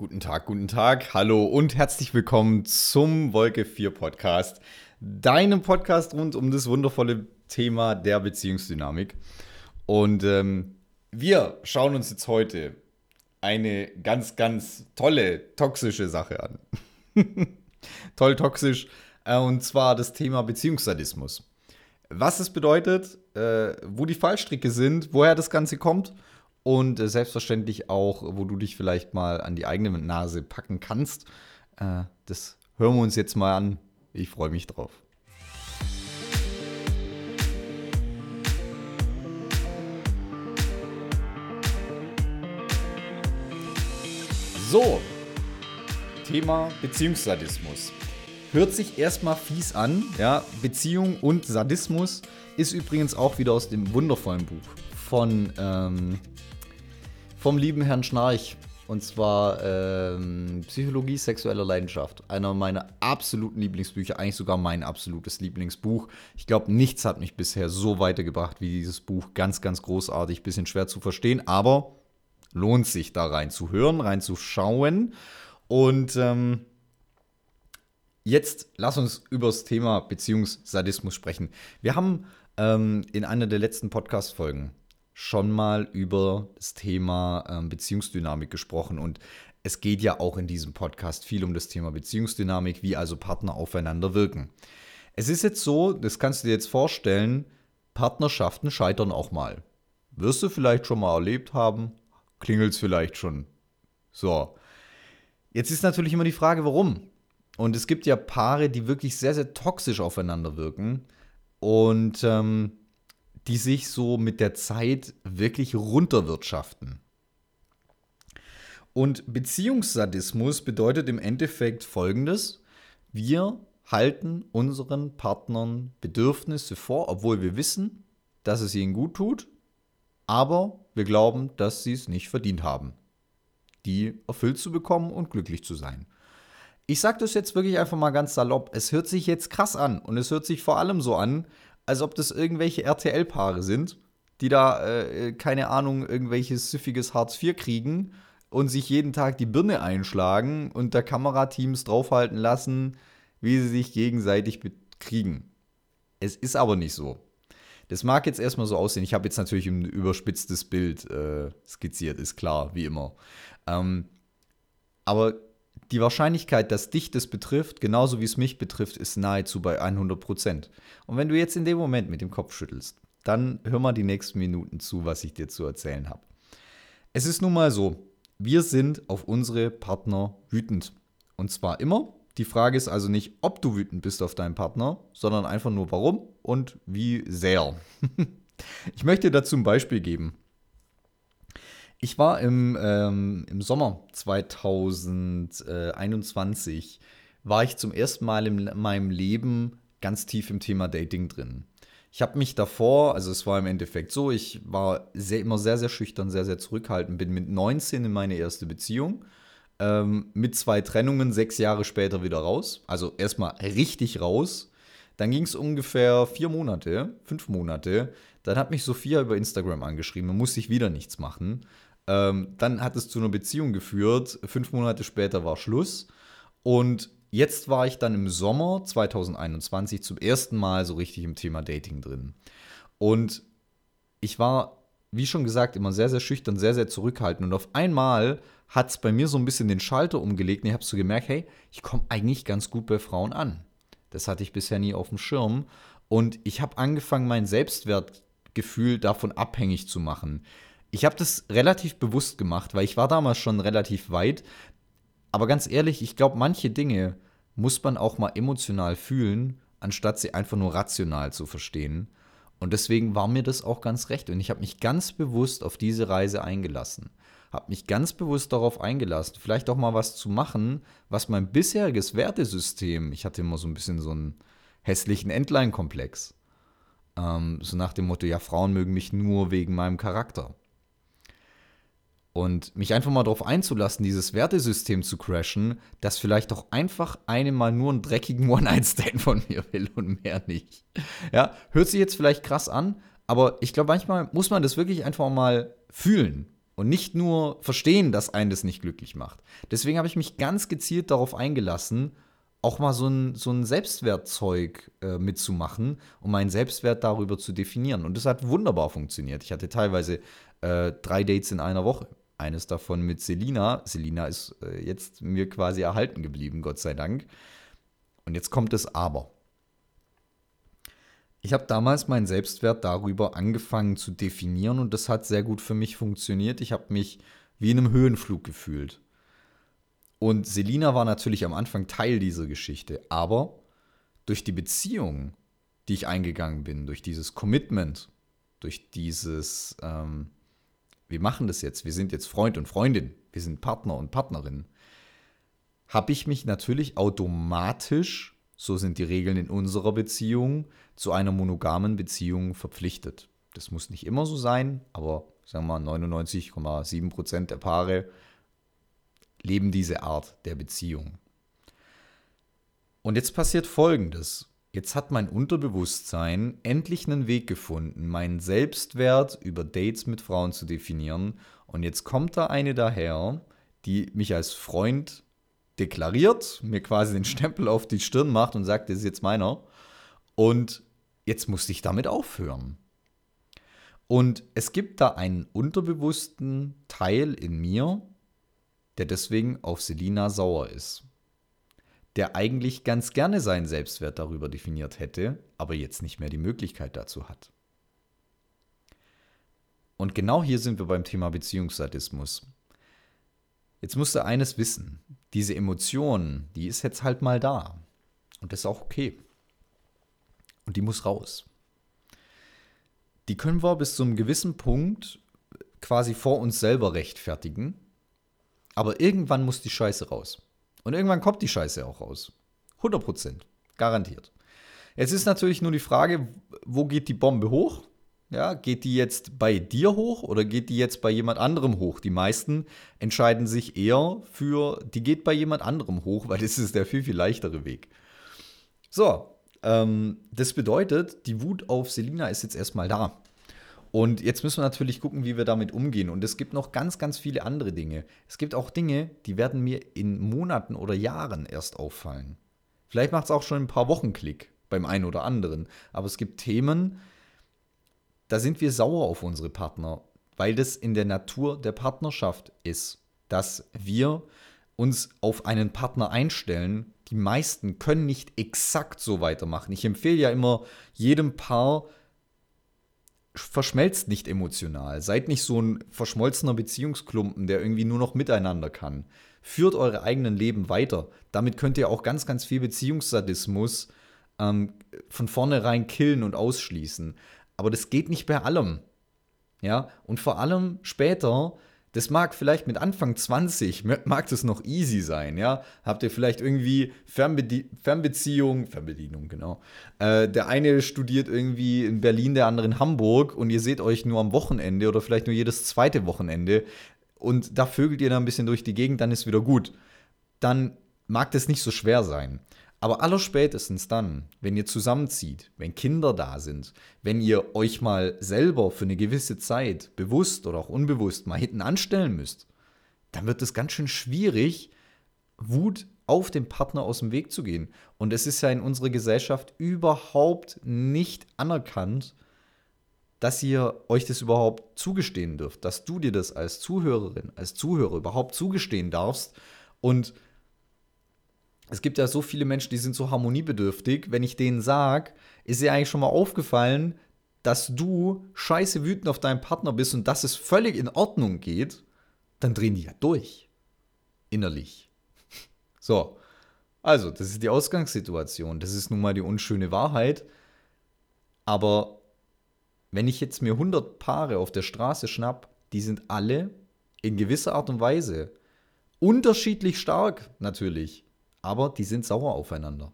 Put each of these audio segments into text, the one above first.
Guten Tag, guten Tag, hallo und herzlich willkommen zum Wolke 4 Podcast, deinem Podcast rund um das wundervolle Thema der Beziehungsdynamik. Und ähm, wir schauen uns jetzt heute eine ganz, ganz tolle, toxische Sache an. Toll toxisch, äh, und zwar das Thema Beziehungssadismus. Was es bedeutet, äh, wo die Fallstricke sind, woher das Ganze kommt und äh, selbstverständlich auch, wo du dich vielleicht mal an die eigene Nase packen kannst. Äh, das hören wir uns jetzt mal an. Ich freue mich drauf. So, Thema Beziehungssadismus. Hört sich erstmal fies an, ja. Beziehung und Sadismus ist übrigens auch wieder aus dem wundervollen Buch von ähm, vom lieben Herrn Schnarch. Und zwar ähm, Psychologie sexueller Leidenschaft. Einer meiner absoluten Lieblingsbücher, eigentlich sogar mein absolutes Lieblingsbuch. Ich glaube, nichts hat mich bisher so weitergebracht wie dieses Buch. Ganz, ganz großartig, bisschen schwer zu verstehen, aber lohnt sich da reinzuhören, reinzuschauen. Und ähm, jetzt lass uns über das Thema Beziehungssadismus sprechen. Wir haben ähm, in einer der letzten Podcast-Folgen schon mal über das Thema ähm, Beziehungsdynamik gesprochen und es geht ja auch in diesem Podcast viel um das Thema Beziehungsdynamik, wie also Partner aufeinander wirken. Es ist jetzt so, das kannst du dir jetzt vorstellen, Partnerschaften scheitern auch mal. Wirst du vielleicht schon mal erlebt haben, klingelt es vielleicht schon. So. Jetzt ist natürlich immer die Frage, warum? Und es gibt ja Paare, die wirklich sehr, sehr toxisch aufeinander wirken. Und ähm, die sich so mit der Zeit wirklich runterwirtschaften. Und Beziehungssadismus bedeutet im Endeffekt folgendes: Wir halten unseren Partnern Bedürfnisse vor, obwohl wir wissen, dass es ihnen gut tut, aber wir glauben, dass sie es nicht verdient haben, die erfüllt zu bekommen und glücklich zu sein. Ich sage das jetzt wirklich einfach mal ganz salopp. Es hört sich jetzt krass an und es hört sich vor allem so an, als ob das irgendwelche RTL-Paare sind, die da, äh, keine Ahnung, irgendwelches süffiges Hartz IV kriegen und sich jeden Tag die Birne einschlagen und da Kamerateams draufhalten lassen, wie sie sich gegenseitig bekriegen. Es ist aber nicht so. Das mag jetzt erstmal so aussehen. Ich habe jetzt natürlich ein überspitztes Bild äh, skizziert, ist klar, wie immer. Ähm, aber die Wahrscheinlichkeit, dass dich das betrifft, genauso wie es mich betrifft, ist nahezu bei 100 Prozent. Und wenn du jetzt in dem Moment mit dem Kopf schüttelst, dann hör mal die nächsten Minuten zu, was ich dir zu erzählen habe. Es ist nun mal so, wir sind auf unsere Partner wütend. Und zwar immer. Die Frage ist also nicht, ob du wütend bist auf deinen Partner, sondern einfach nur warum und wie sehr. ich möchte dazu ein Beispiel geben. Ich war im, ähm, im Sommer 2021, war ich zum ersten Mal in meinem Leben ganz tief im Thema Dating drin. Ich habe mich davor, also es war im Endeffekt so, ich war sehr, immer sehr, sehr schüchtern, sehr, sehr zurückhaltend, bin mit 19 in meine erste Beziehung, ähm, mit zwei Trennungen sechs Jahre später wieder raus. Also erstmal richtig raus. Dann ging es ungefähr vier Monate, fünf Monate. Dann hat mich Sophia über Instagram angeschrieben, man musste ich wieder nichts machen. Ähm, dann hat es zu einer Beziehung geführt. Fünf Monate später war Schluss. Und jetzt war ich dann im Sommer 2021 zum ersten Mal so richtig im Thema Dating drin. Und ich war, wie schon gesagt, immer sehr, sehr schüchtern, sehr, sehr zurückhaltend. Und auf einmal hat es bei mir so ein bisschen den Schalter umgelegt. Und ich habe so gemerkt, hey, ich komme eigentlich ganz gut bei Frauen an. Das hatte ich bisher nie auf dem Schirm. Und ich habe angefangen, mein Selbstwertgefühl davon abhängig zu machen. Ich habe das relativ bewusst gemacht, weil ich war damals schon relativ weit. Aber ganz ehrlich, ich glaube, manche Dinge muss man auch mal emotional fühlen, anstatt sie einfach nur rational zu verstehen. Und deswegen war mir das auch ganz recht. Und ich habe mich ganz bewusst auf diese Reise eingelassen. Habe mich ganz bewusst darauf eingelassen, vielleicht auch mal was zu machen, was mein bisheriges Wertesystem, ich hatte immer so ein bisschen so einen hässlichen Endline-Komplex. Ähm, so nach dem Motto, ja, Frauen mögen mich nur wegen meinem Charakter. Und mich einfach mal darauf einzulassen, dieses Wertesystem zu crashen, das vielleicht auch einfach eine mal nur einen dreckigen One-Night-Stand von mir will und mehr nicht. Ja, hört sich jetzt vielleicht krass an, aber ich glaube, manchmal muss man das wirklich einfach mal fühlen. und nicht nur verstehen, dass einen das nicht glücklich macht. Deswegen habe ich mich ganz gezielt darauf eingelassen, auch mal so ein, so ein Selbstwertzeug äh, mitzumachen, um meinen Selbstwert darüber zu definieren. Und das hat wunderbar funktioniert. Ich hatte teilweise äh, drei Dates in einer Woche. Eines davon mit Selina. Selina ist äh, jetzt mir quasi erhalten geblieben, Gott sei Dank. Und jetzt kommt das Aber. Ich habe damals meinen Selbstwert darüber angefangen zu definieren und das hat sehr gut für mich funktioniert. Ich habe mich wie in einem Höhenflug gefühlt. Und Selina war natürlich am Anfang Teil dieser Geschichte, aber durch die Beziehung, die ich eingegangen bin, durch dieses Commitment, durch dieses, ähm, wir machen das jetzt, wir sind jetzt Freund und Freundin, wir sind Partner und Partnerin, habe ich mich natürlich automatisch, so sind die Regeln in unserer Beziehung, zu einer monogamen Beziehung verpflichtet. Das muss nicht immer so sein, aber sagen wir mal 99,7 Prozent der Paare leben diese Art der Beziehung. Und jetzt passiert Folgendes. Jetzt hat mein Unterbewusstsein endlich einen Weg gefunden, meinen Selbstwert über Dates mit Frauen zu definieren. Und jetzt kommt da eine daher, die mich als Freund deklariert, mir quasi den Stempel auf die Stirn macht und sagt, das ist jetzt meiner. Und jetzt musste ich damit aufhören. Und es gibt da einen unterbewussten Teil in mir, der deswegen auf Selina sauer ist. Der eigentlich ganz gerne seinen Selbstwert darüber definiert hätte, aber jetzt nicht mehr die Möglichkeit dazu hat. Und genau hier sind wir beim Thema Beziehungssadismus. Jetzt musst du eines wissen. Diese Emotion, die ist jetzt halt mal da. Und das ist auch okay. Und die muss raus. Die können wir bis zu einem gewissen Punkt quasi vor uns selber rechtfertigen. Aber irgendwann muss die Scheiße raus. Und irgendwann kommt die Scheiße auch raus. 100 Prozent. Garantiert. Jetzt ist natürlich nur die Frage, wo geht die Bombe hoch? Ja, geht die jetzt bei dir hoch oder geht die jetzt bei jemand anderem hoch? Die meisten entscheiden sich eher für, die geht bei jemand anderem hoch, weil das ist der viel, viel leichtere Weg. So, ähm, das bedeutet, die Wut auf Selina ist jetzt erstmal da. Und jetzt müssen wir natürlich gucken, wie wir damit umgehen. Und es gibt noch ganz, ganz viele andere Dinge. Es gibt auch Dinge, die werden mir in Monaten oder Jahren erst auffallen. Vielleicht macht es auch schon ein paar Wochen Klick beim einen oder anderen. Aber es gibt Themen, da sind wir sauer auf unsere Partner, weil das in der Natur der Partnerschaft ist, dass wir uns auf einen Partner einstellen. Die meisten können nicht exakt so weitermachen. Ich empfehle ja immer jedem Paar, verschmelzt nicht emotional. Seid nicht so ein verschmolzener Beziehungsklumpen, der irgendwie nur noch miteinander kann. Führt eure eigenen Leben weiter. Damit könnt ihr auch ganz, ganz viel Beziehungssadismus ähm, von vornherein killen und ausschließen. Aber das geht nicht bei allem. Ja, und vor allem später, das mag vielleicht mit Anfang 20, mag das noch easy sein, ja. Habt ihr vielleicht irgendwie Fernbedie Fernbeziehung, Fernbedienung, genau. Äh, der eine studiert irgendwie in Berlin, der andere in Hamburg und ihr seht euch nur am Wochenende oder vielleicht nur jedes zweite Wochenende und da vögelt ihr dann ein bisschen durch die Gegend, dann ist wieder gut. Dann mag das nicht so schwer sein. Aber allerspätestens dann, wenn ihr zusammenzieht, wenn Kinder da sind, wenn ihr euch mal selber für eine gewisse Zeit bewusst oder auch unbewusst mal hinten anstellen müsst, dann wird es ganz schön schwierig, Wut auf den Partner aus dem Weg zu gehen. Und es ist ja in unserer Gesellschaft überhaupt nicht anerkannt, dass ihr euch das überhaupt zugestehen dürft, dass du dir das als Zuhörerin, als Zuhörer überhaupt zugestehen darfst und es gibt ja so viele Menschen, die sind so harmoniebedürftig. Wenn ich denen sage, ist dir eigentlich schon mal aufgefallen, dass du scheiße wütend auf deinen Partner bist und dass es völlig in Ordnung geht, dann drehen die ja durch. Innerlich. So. Also, das ist die Ausgangssituation. Das ist nun mal die unschöne Wahrheit. Aber wenn ich jetzt mir 100 Paare auf der Straße schnapp, die sind alle in gewisser Art und Weise unterschiedlich stark natürlich aber die sind sauer aufeinander.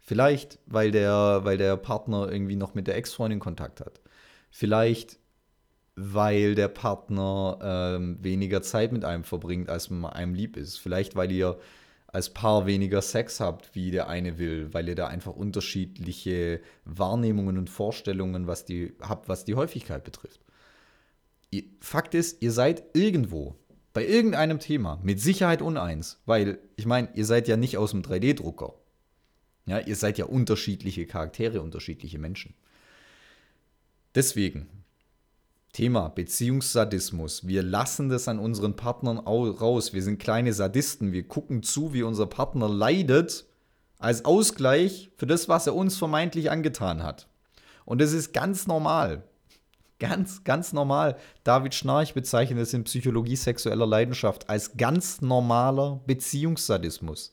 Vielleicht, weil der, weil der Partner irgendwie noch mit der Ex-Freundin Kontakt hat. Vielleicht, weil der Partner ähm, weniger Zeit mit einem verbringt, als man einem lieb ist. Vielleicht, weil ihr als Paar weniger Sex habt, wie der eine will, weil ihr da einfach unterschiedliche Wahrnehmungen und Vorstellungen was die, habt, was die Häufigkeit betrifft. Fakt ist, ihr seid irgendwo bei irgendeinem Thema mit Sicherheit uneins, weil ich meine, ihr seid ja nicht aus dem 3D-Drucker. Ja, ihr seid ja unterschiedliche Charaktere, unterschiedliche Menschen. Deswegen, Thema Beziehungssadismus. Wir lassen das an unseren Partnern raus. Wir sind kleine Sadisten. Wir gucken zu, wie unser Partner leidet, als Ausgleich für das, was er uns vermeintlich angetan hat. Und das ist ganz normal. Ganz, ganz normal. David Schnarch bezeichnet es in Psychologie sexueller Leidenschaft als ganz normaler Beziehungssadismus.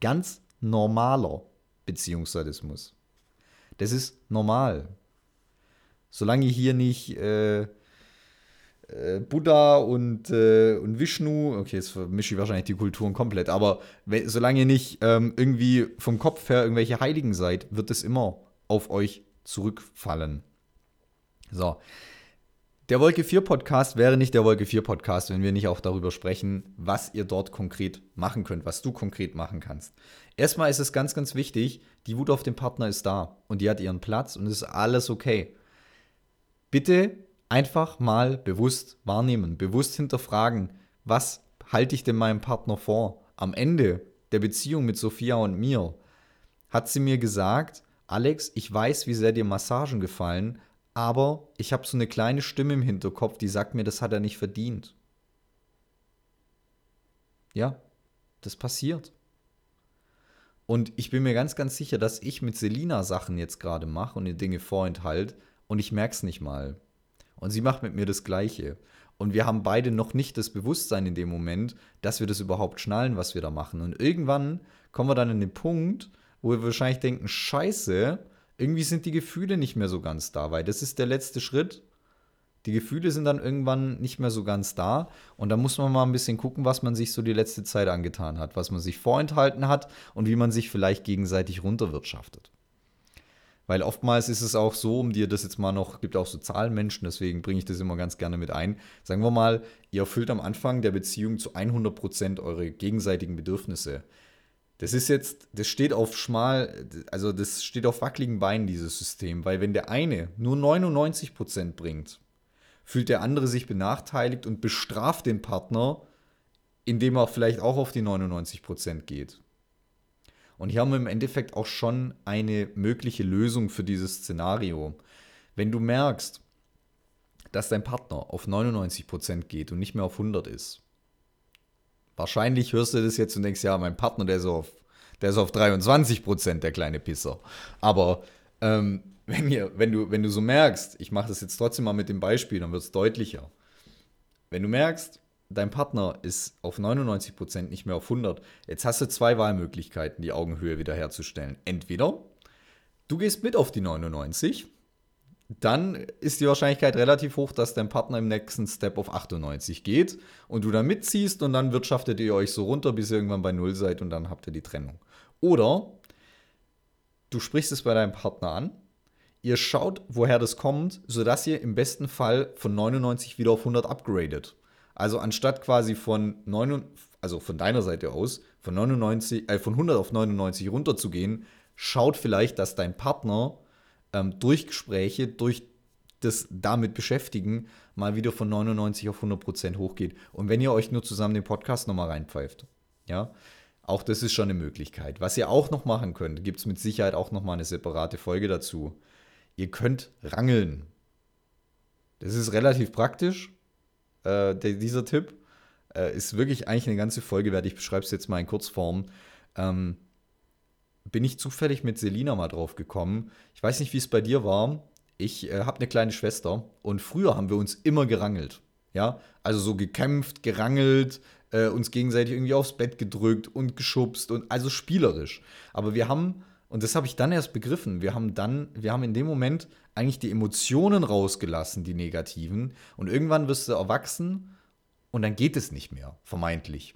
Ganz normaler Beziehungssadismus. Das ist normal. Solange hier nicht äh, äh, Buddha und, äh, und Vishnu, okay, jetzt vermische ich wahrscheinlich die Kulturen komplett, aber solange ihr nicht ähm, irgendwie vom Kopf her irgendwelche Heiligen seid, wird es immer auf euch zurückfallen. So. Der Wolke 4 Podcast wäre nicht der Wolke 4 Podcast, wenn wir nicht auch darüber sprechen, was ihr dort konkret machen könnt, was du konkret machen kannst. Erstmal ist es ganz, ganz wichtig, die Wut auf den Partner ist da und die hat ihren Platz und es ist alles okay. Bitte einfach mal bewusst wahrnehmen, bewusst hinterfragen, was halte ich denn meinem Partner vor? Am Ende der Beziehung mit Sophia und mir hat sie mir gesagt, Alex, ich weiß, wie sehr dir Massagen gefallen, aber ich habe so eine kleine Stimme im Hinterkopf, die sagt mir, das hat er nicht verdient. Ja, das passiert. Und ich bin mir ganz, ganz sicher, dass ich mit Selina Sachen jetzt gerade mache und ihr Dinge vorenthalte und ich merke es nicht mal. Und sie macht mit mir das Gleiche. Und wir haben beide noch nicht das Bewusstsein in dem Moment, dass wir das überhaupt schnallen, was wir da machen. Und irgendwann kommen wir dann in den Punkt, wo wir wahrscheinlich denken, scheiße, irgendwie sind die Gefühle nicht mehr so ganz da, weil das ist der letzte Schritt. Die Gefühle sind dann irgendwann nicht mehr so ganz da und da muss man mal ein bisschen gucken, was man sich so die letzte Zeit angetan hat, was man sich vorenthalten hat und wie man sich vielleicht gegenseitig runterwirtschaftet. Weil oftmals ist es auch so, um dir das jetzt mal noch, gibt auch so Zahlenmenschen, deswegen bringe ich das immer ganz gerne mit ein. Sagen wir mal, ihr erfüllt am Anfang der Beziehung zu 100% eure gegenseitigen Bedürfnisse. Das ist jetzt, das steht auf schmal, also das steht auf wackeligen Beinen, dieses System, weil wenn der eine nur 99% bringt, fühlt der andere sich benachteiligt und bestraft den Partner, indem er vielleicht auch auf die 99% geht. Und hier haben wir im Endeffekt auch schon eine mögliche Lösung für dieses Szenario. Wenn du merkst, dass dein Partner auf 99% geht und nicht mehr auf 100 ist, wahrscheinlich hörst du das jetzt und denkst, ja, mein Partner, der ist auf, der ist auf 23%, der kleine Pisser. Aber ähm, wenn, ihr, wenn, du, wenn du so merkst, ich mache das jetzt trotzdem mal mit dem Beispiel, dann wird es deutlicher. Wenn du merkst, dein Partner ist auf 99% nicht mehr auf 100. Jetzt hast du zwei Wahlmöglichkeiten, die Augenhöhe wiederherzustellen. Entweder du gehst mit auf die 99, dann ist die Wahrscheinlichkeit relativ hoch, dass dein Partner im nächsten Step auf 98 geht und du dann mitziehst und dann wirtschaftet ihr euch so runter, bis ihr irgendwann bei 0 seid und dann habt ihr die Trennung. Oder du sprichst es bei deinem Partner an, ihr schaut, woher das kommt, sodass ihr im besten Fall von 99 wieder auf 100 upgradet. Also anstatt quasi von 9, also von deiner Seite aus, von 99, äh, von 100 auf 99 runterzugehen, schaut vielleicht, dass dein Partner ähm, durch Gespräche, durch das damit beschäftigen, mal wieder von 99 auf 100 Prozent hochgeht. Und wenn ihr euch nur zusammen den Podcast nochmal reinpfeift, ja, auch das ist schon eine Möglichkeit. Was ihr auch noch machen könnt, gibt es mit Sicherheit auch nochmal eine separate Folge dazu. Ihr könnt rangeln. Das ist relativ praktisch, äh, der, dieser Tipp. Äh, ist wirklich eigentlich eine ganze Folge wert. Ich beschreibe es jetzt mal in Kurzform. Ähm, bin ich zufällig mit Selina mal drauf gekommen. Ich weiß nicht, wie es bei dir war. Ich äh, habe eine kleine Schwester und früher haben wir uns immer gerangelt. Ja, also so gekämpft, gerangelt, äh, uns gegenseitig irgendwie aufs Bett gedrückt und geschubst und also spielerisch. Aber wir haben, und das habe ich dann erst begriffen, wir haben dann, wir haben in dem Moment eigentlich die Emotionen rausgelassen, die negativen. Und irgendwann wirst du erwachsen und dann geht es nicht mehr, vermeintlich.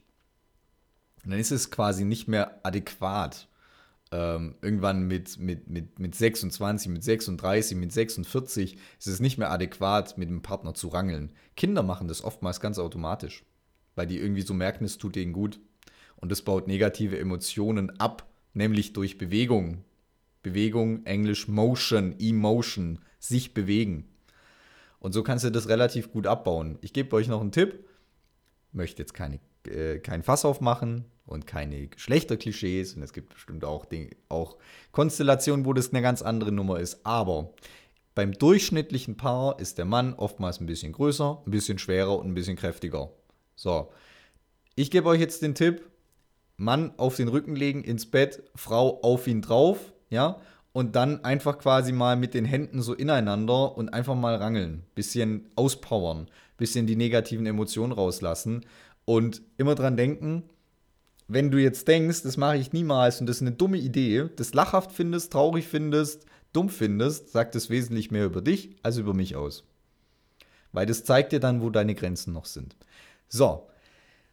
Und dann ist es quasi nicht mehr adäquat. Ähm, irgendwann mit, mit, mit, mit 26, mit 36, mit 46 ist es nicht mehr adäquat, mit dem Partner zu rangeln. Kinder machen das oftmals ganz automatisch, weil die irgendwie so merken, es tut denen gut. Und das baut negative Emotionen ab, nämlich durch Bewegung, Bewegung, Englisch Motion, Emotion, sich bewegen. Und so kannst du das relativ gut abbauen. Ich gebe euch noch einen Tipp. Möchte jetzt keine, äh, kein Fass aufmachen und keine Geschlechterklischees. Und es gibt bestimmt auch, Dinge, auch Konstellationen, wo das eine ganz andere Nummer ist. Aber beim durchschnittlichen Paar ist der Mann oftmals ein bisschen größer, ein bisschen schwerer und ein bisschen kräftiger. So, ich gebe euch jetzt den Tipp, Mann auf den Rücken legen ins Bett, Frau auf ihn drauf, ja, und dann einfach quasi mal mit den Händen so ineinander und einfach mal rangeln, bisschen auspowern, bisschen die negativen Emotionen rauslassen und immer dran denken, wenn du jetzt denkst, das mache ich niemals und das ist eine dumme Idee, das lachhaft findest, traurig findest, dumm findest, sagt es wesentlich mehr über dich als über mich aus. Weil das zeigt dir dann, wo deine Grenzen noch sind. So,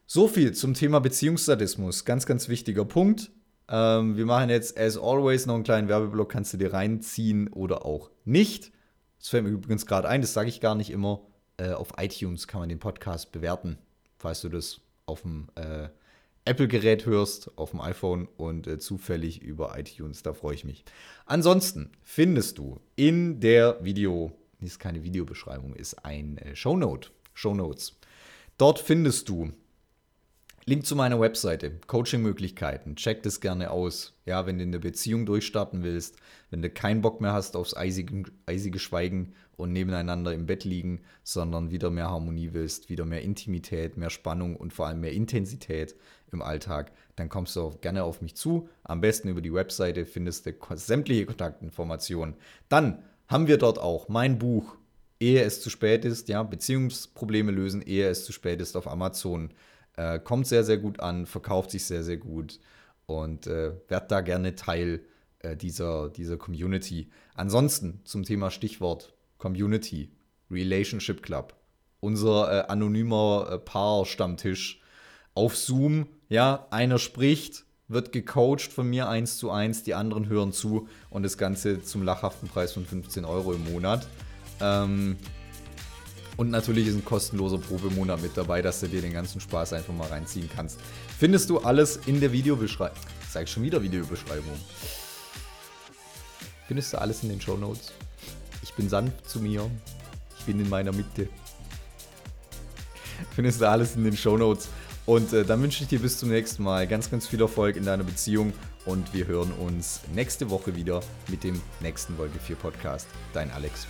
so viel zum Thema Beziehungssadismus. Ganz, ganz wichtiger Punkt. Ähm, wir machen jetzt, as always, noch einen kleinen Werbeblock, kannst du dir reinziehen oder auch nicht. Das fällt mir übrigens gerade ein, das sage ich gar nicht immer. Äh, auf iTunes kann man den Podcast bewerten, falls du das auf dem äh, Apple-Gerät hörst, auf dem iPhone und äh, zufällig über iTunes. Da freue ich mich. Ansonsten findest du in der Video, ist keine Videobeschreibung, ist ein äh, Shownote, Shownotes. Dort findest du Link zu meiner Webseite, Coaching-Möglichkeiten, check das gerne aus. Ja, wenn du in der Beziehung durchstarten willst, wenn du keinen Bock mehr hast aufs eisige, eisige Schweigen und nebeneinander im Bett liegen, sondern wieder mehr Harmonie willst, wieder mehr Intimität, mehr Spannung und vor allem mehr Intensität im Alltag, dann kommst du auch gerne auf mich zu. Am besten über die Webseite findest du sämtliche Kontaktinformationen. Dann haben wir dort auch mein Buch, ehe es zu spät ist, ja, Beziehungsprobleme lösen, ehe es zu spät ist auf Amazon äh, kommt sehr, sehr gut an, verkauft sich sehr, sehr gut und äh, werd da gerne Teil äh, dieser, dieser Community. Ansonsten zum Thema Stichwort Community, Relationship Club, unser äh, anonymer äh, Paar-Stammtisch auf Zoom. Ja, einer spricht, wird gecoacht von mir eins zu eins, die anderen hören zu und das Ganze zum lachhaften Preis von 15 Euro im Monat. Ähm, und natürlich ist ein kostenloser Probemonat mit dabei, dass du dir den ganzen Spaß einfach mal reinziehen kannst. Findest du alles in der Videobeschreibung. Sag schon wieder Videobeschreibung. Findest du alles in den Show Notes. Ich bin sanft zu mir. Ich bin in meiner Mitte. Findest du alles in den Show Notes. Und äh, dann wünsche ich dir bis zum nächsten Mal ganz, ganz viel Erfolg in deiner Beziehung. Und wir hören uns nächste Woche wieder mit dem nächsten Wolke 4 Podcast. Dein Alex.